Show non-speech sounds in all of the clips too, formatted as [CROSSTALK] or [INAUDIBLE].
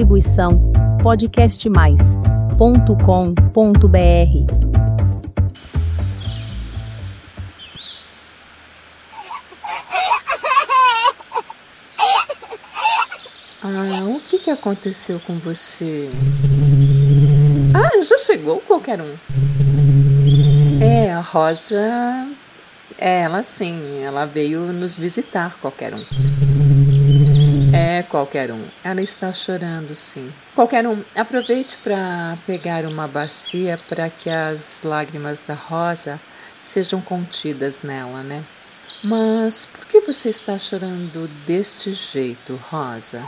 Distribuição podcastmais.com.br. Ah, o que, que aconteceu com você? Ah, já chegou qualquer um. É, a Rosa. É, ela sim, ela veio nos visitar, qualquer um. É, qualquer um. Ela está chorando, sim. Qualquer um, aproveite para pegar uma bacia para que as lágrimas da Rosa sejam contidas nela, né? Mas por que você está chorando deste jeito, Rosa?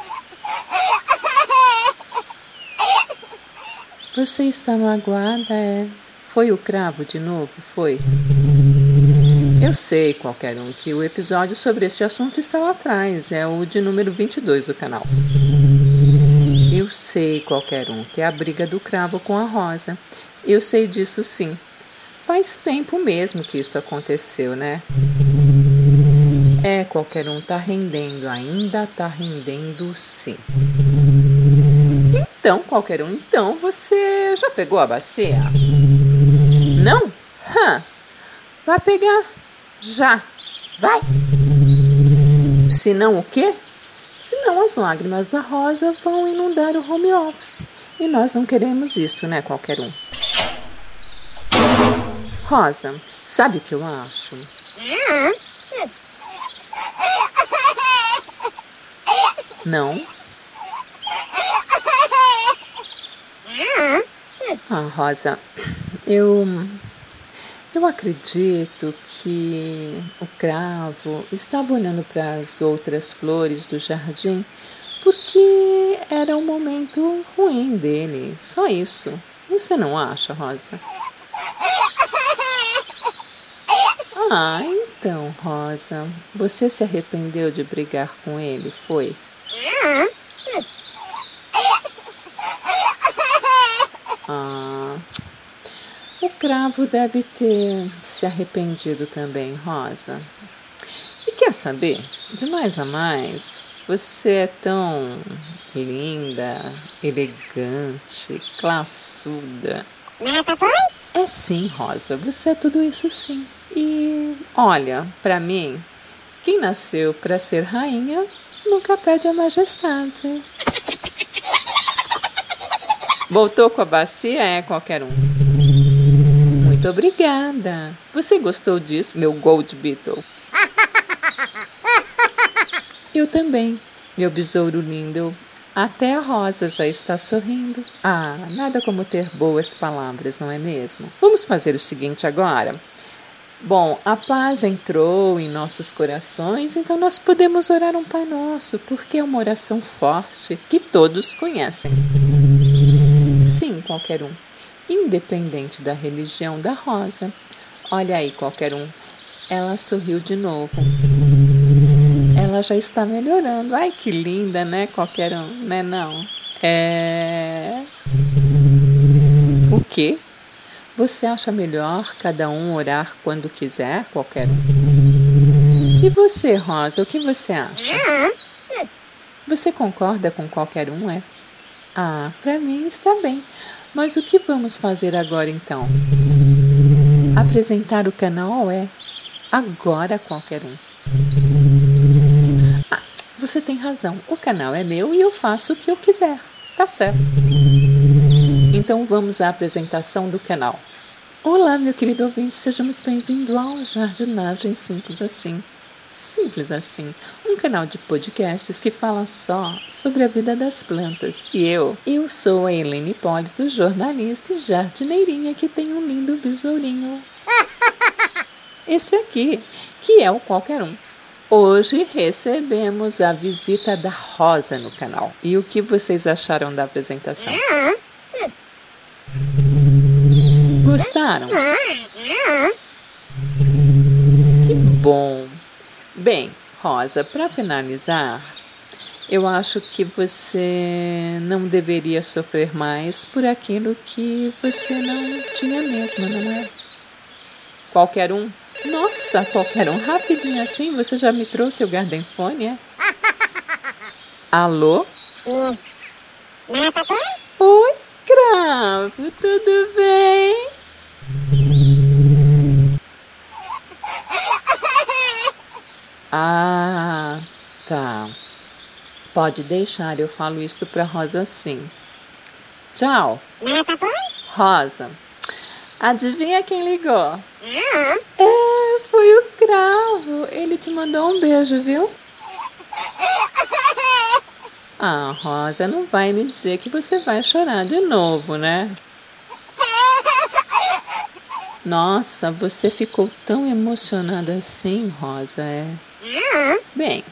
Você está magoada, é? Foi o cravo de novo, foi? Eu sei, qualquer um, que o episódio sobre este assunto está lá atrás, é o de número 22 do canal. Eu sei, qualquer um, que é a briga do cravo com a rosa. Eu sei disso sim. Faz tempo mesmo que isso aconteceu, né? É, qualquer um tá rendendo, ainda tá rendendo sim. Então, qualquer um, então, você já pegou a bacia? Não? Hã? Vai pegar. Já. Vai. Se não o quê? Senão as lágrimas da Rosa vão inundar o home office. E nós não queremos isso, né, qualquer um? Rosa, sabe o que eu acho? Não? Ah, Rosa, eu. Eu acredito que o cravo estava olhando para as outras flores do jardim porque era um momento ruim dele. Só isso. Você não acha, Rosa? Ah, então, Rosa, você se arrependeu de brigar com ele, foi? Ah, o cravo deve ter se arrependido também, Rosa. E quer saber? De mais a mais, você é tão linda, elegante, classuda. É sim, Rosa, você é tudo isso sim. E olha, para mim, quem nasceu para ser rainha nunca perde a majestade. [LAUGHS] Voltou com a bacia? É qualquer um. Muito obrigada. Você gostou disso, meu Gold Beetle? [LAUGHS] Eu também, meu besouro lindo. Até a rosa já está sorrindo. Ah, nada como ter boas palavras, não é mesmo? Vamos fazer o seguinte agora. Bom, a paz entrou em nossos corações, então nós podemos orar um Pai Nosso, porque é uma oração forte que todos conhecem. Sim, qualquer um, independente da religião da Rosa. Olha aí, qualquer um. Ela sorriu de novo. Ela já está melhorando. Ai, que linda, né? Qualquer um, né? Não. É. O quê? Você acha melhor cada um orar quando quiser, qualquer um? E você, Rosa, o que você acha? Você concorda com qualquer um, é? Ah, para mim está bem. Mas o que vamos fazer agora então? Apresentar o canal é agora qualquer um. Ah, você tem razão. O canal é meu e eu faço o que eu quiser. Tá certo. Então vamos à apresentação do canal. Olá, meu querido ouvinte, seja muito bem-vindo ao Jardinagem Simples Assim. Simples Assim, um canal de podcasts que fala só sobre a vida das plantas. E eu, eu sou a Helene Hipólito, jornalista e jardineirinha que tem um lindo besourinho. [LAUGHS] Este aqui, que é o qualquer um. Hoje recebemos a visita da Rosa no canal. E o que vocês acharam da apresentação? Gostaram? [LAUGHS] Que bom! Bem, Rosa, para finalizar, eu acho que você não deveria sofrer mais por aquilo que você não tinha mesmo, não é? Qualquer um? Nossa, qualquer um. Rapidinho assim, você já me trouxe o Garden Phone, é? [LAUGHS] Alô? Oi, cravo, tudo bem? Ah, tá. Pode deixar, eu falo isto para Rosa sim. Tchau. Rosa, adivinha quem ligou? É, foi o Cravo. Ele te mandou um beijo, viu? [LAUGHS] Ah, Rosa, não vai me dizer que você vai chorar de novo, né? Nossa, você ficou tão emocionada assim, Rosa, é? Bem,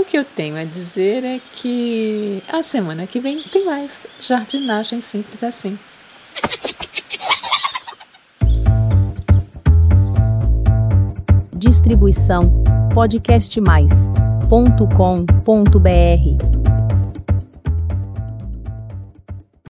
o que eu tenho a dizer é que a semana que vem tem mais jardinagem simples assim. Distribuição podcastmais.com.br